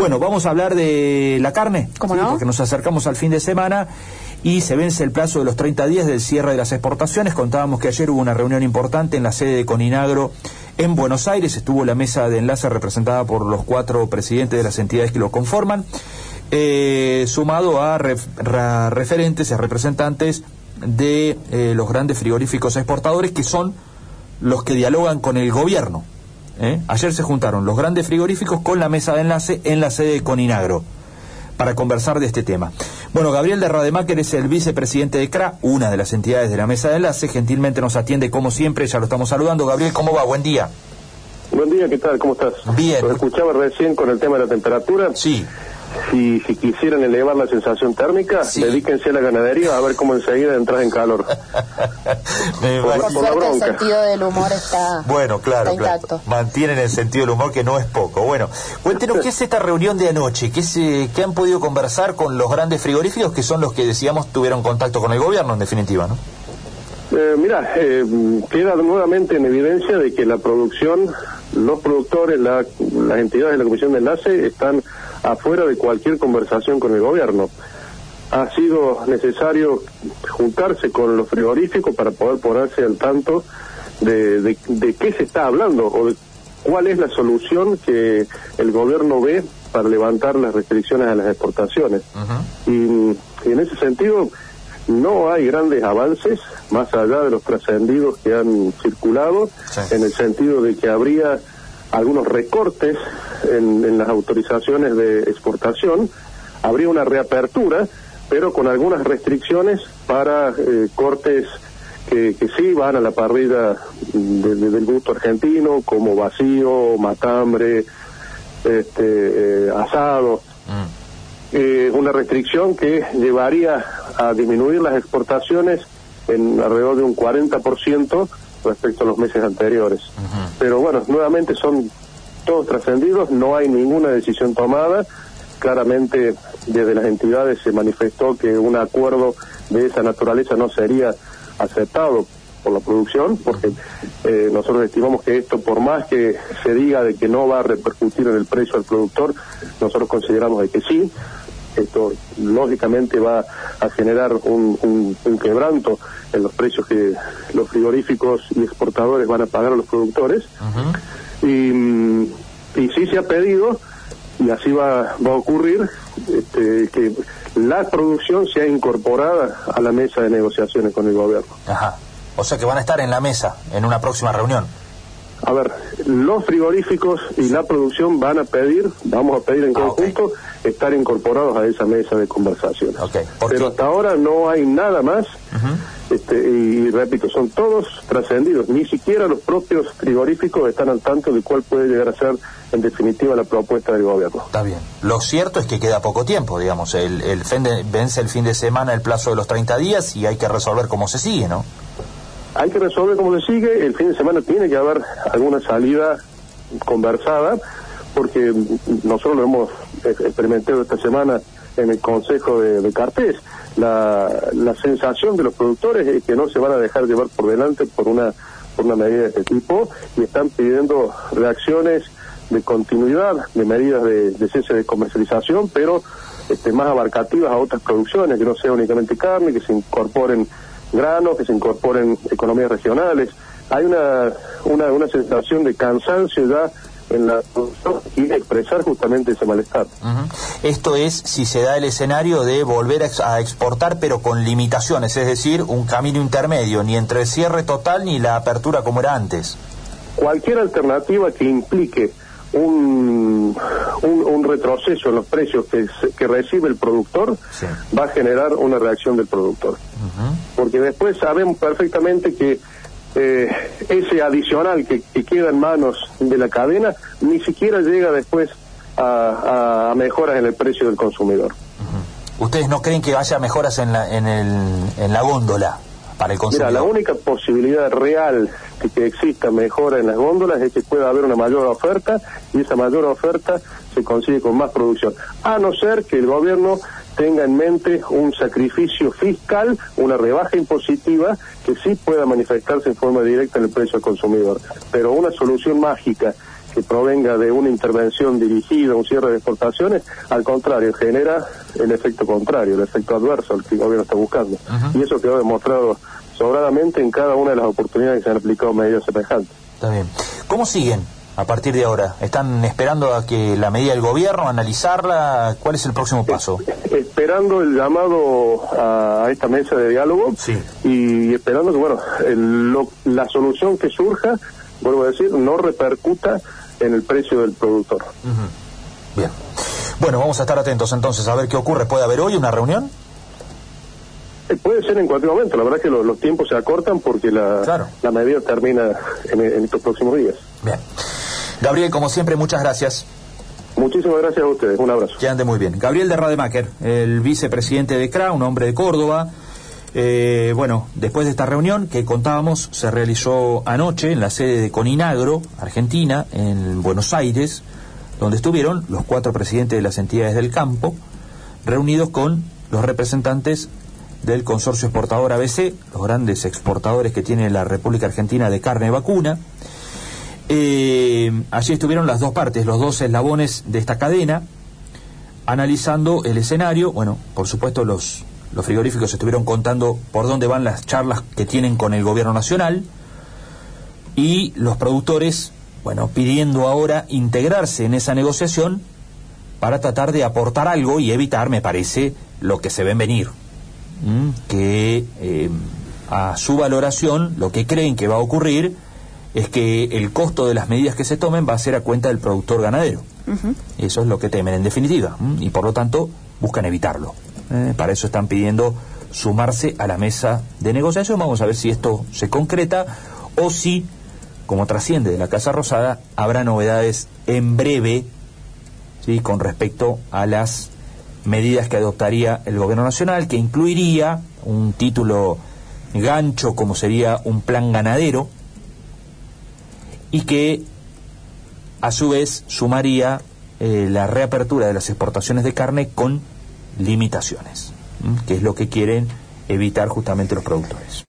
Bueno, vamos a hablar de la carne, ¿Cómo ¿sí? no? porque nos acercamos al fin de semana y se vence el plazo de los 30 días del cierre de las exportaciones. Contábamos que ayer hubo una reunión importante en la sede de Coninagro en Buenos Aires. Estuvo la mesa de enlace representada por los cuatro presidentes de las entidades que lo conforman, eh, sumado a ref- referentes y a representantes de eh, los grandes frigoríficos exportadores que son los que dialogan con el gobierno. ¿Eh? Ayer se juntaron los grandes frigoríficos con la mesa de enlace en la sede de Coninagro para conversar de este tema. Bueno, Gabriel de Rademacher es el vicepresidente de CRA, una de las entidades de la mesa de enlace. Gentilmente nos atiende como siempre, ya lo estamos saludando. Gabriel, ¿cómo va? Buen día. Buen día, ¿qué tal? ¿Cómo estás? Bien. Lo escuchaba recién con el tema de la temperatura. Sí. Si, si quisieran elevar la sensación térmica, Sí. dedíquense a la ganadería a ver cómo enseguida entras en calor. Por bueno, Por por la suerte el sentido del humor está, Bueno, claro, está claro. Mantienen el sentido del humor que no es poco. Bueno, cuéntenos qué es esta reunión de anoche, qué, se, qué han podido conversar con los grandes frigoríficos que son los que decíamos tuvieron contacto con el gobierno en definitiva, ¿no? Eh, mira, eh, queda nuevamente en evidencia de que la producción, los productores, la- las entidades de la Comisión de Enlace están afuera de cualquier conversación con el gobierno. Ha sido necesario juntarse con los frigoríficos para poder ponerse al tanto de, de- de qué se está hablando o de cuál es la solución que el gobierno ve para levantar las restricciones a las exportaciones. Y, y en ese sentido no hay grandes avances más allá de los trascendidos que han circulado, Sí. en el sentido de que habría algunos recortes en, en las autorizaciones de exportación, habría una reapertura, pero con algunas restricciones para eh, cortes que, que sí van a la parrilla de- de- del gusto argentino, como vacío, matambre, este, eh, asado eh, una restricción que llevaría a disminuir las exportaciones en alrededor de un 40% respecto a los meses anteriores. Pero bueno, nuevamente son todos trascendidos, no hay ninguna decisión tomada. Claramente desde las entidades se manifestó que un acuerdo de esa naturaleza no sería aceptado por la producción, porque eh, nosotros estimamos que esto, por más que se diga de que no va a repercutir en el precio al productor, nosotros consideramos de que sí. Esto lógicamente va a generar un, un- un quebranto en los precios que los frigoríficos y exportadores van a pagar a los productores. Y, mm, y sí se ha pedido, y así va, va a ocurrir, este, que la producción sea incorporada a la mesa de negociaciones con el gobierno. Ajá. O sea que van a estar en la mesa en una próxima reunión. A ver, los frigoríficos y la producción van a pedir, vamos a pedir en Ah, conjunto, estar incorporados a esa mesa de conversaciones. Ok, ¿por Pero hasta ahora no hay nada más, este, y, y repito, son todos trascendidos. Ni siquiera los propios frigoríficos están al tanto de cuál puede llegar a ser, en definitiva, la propuesta del gobierno. Está bien. Lo cierto es que queda poco tiempo, digamos. El, el fin de- vence el fin de semana el plazo de los 30 días y hay que resolver cómo se sigue, ¿no? Hay que resolver cómo se sigue. El fin de semana tiene que haber alguna salida conversada, porque nosotros lo hemos ex- experimentado esta semana en el Consejo de, de Cartés. La, la sensación de los productores es que no se van a dejar llevar por delante por una, por una medida de este tipo y están pidiendo reacciones de continuidad, de medidas de, de cese de comercialización, pero este, más abarcativas a otras producciones, que no sea únicamente carne, que se incorporen granos, que se incorporen economías regionales. Hay una, una, una sensación de cansancio ya en la y expresar justamente ese malestar. Esto es si se da el escenario de volver a, ex- a exportar, pero con limitaciones, es decir, un camino intermedio, ni entre el cierre total ni la apertura como era antes. Cualquier alternativa que implique un, un, un retroceso en los precios que, que recibe el productor Sí. va a generar una reacción del productor. Porque después sabemos perfectamente que eh, ese adicional que, que queda en manos de la cadena ni siquiera llega después a, a- a mejoras en el precio del consumidor. ¿Ustedes no creen que haya mejoras en la, en el, en la góndola para el Mira, consumidor? la única posibilidad real de que exista mejora en las góndolas es que pueda haber una mayor oferta y esa mayor oferta se consigue con más producción. A no ser que el gobierno tenga en mente un sacrificio fiscal, una rebaja impositiva que sí pueda manifestarse en forma directa en el precio al consumidor. Pero una solución mágica que provenga de una intervención dirigida, un cierre de exportaciones, al contrario, genera el efecto contrario, el efecto adverso al que el gobierno está buscando. Y eso quedó demostrado sobradamente en cada una de las oportunidades que se han aplicado medidas semejantes. Está bien. ¿Cómo siguen a partir de ahora? ¿Están esperando a que la medida del gobierno, analizarla? ¿Cuál es el próximo paso? esperando el llamado a, esta mesa de diálogo y esperando que, bueno, la solución que surja, vuelvo a decir, no repercuta en el precio del productor. Bien. Bueno, vamos a estar atentos entonces a ver qué ocurre. ¿Puede haber hoy una reunión? Eh, puede ser en cualquier momento. La verdad es que los tiempos se acortan porque la, la medida termina en, en estos próximos días. Bien. Gabriel, como siempre, muchas gracias. Muchísimas gracias a ustedes. Un abrazo. Que ande muy bien. Gabriel de Rademacher, el vicepresidente de CRA, un hombre de Córdoba. Eh, bueno, después de esta reunión que contábamos, se realizó anoche en la sede de Coninagro, Argentina, en Buenos Aires, donde estuvieron los cuatro presidentes de las entidades del campo, reunidos con los representantes del consorcio exportador ABC, los grandes exportadores que tiene la República Argentina de carne vacuna. Eh, allí estuvieron las dos partes, los dos eslabones de esta cadena, analizando el escenario. Bueno, por supuesto los los frigoríficos estuvieron contando por dónde van las charlas que tienen con el gobierno nacional y los productores, bueno, pidiendo ahora integrarse en esa negociación para tratar de aportar algo y evitar, me parece, lo que se ven venir, que eh, a su valoración lo que creen que va a ocurrir es que el costo de las medidas que se tomen va a ser a cuenta del productor ganadero. Eso es lo que temen en definitiva y por lo tanto buscan evitarlo. Eh, para eso están pidiendo sumarse a la mesa de negociación. Vamos a ver si esto se concreta o si, como trasciende de la Casa Rosada, habrá novedades en breve ¿sí? con respecto a las medidas que adoptaría el Gobierno Nacional, que incluiría un título gancho como sería un plan ganadero y que a su vez sumaría eh, la reapertura de las exportaciones de carne con limitaciones, que es lo que quieren evitar justamente los productores.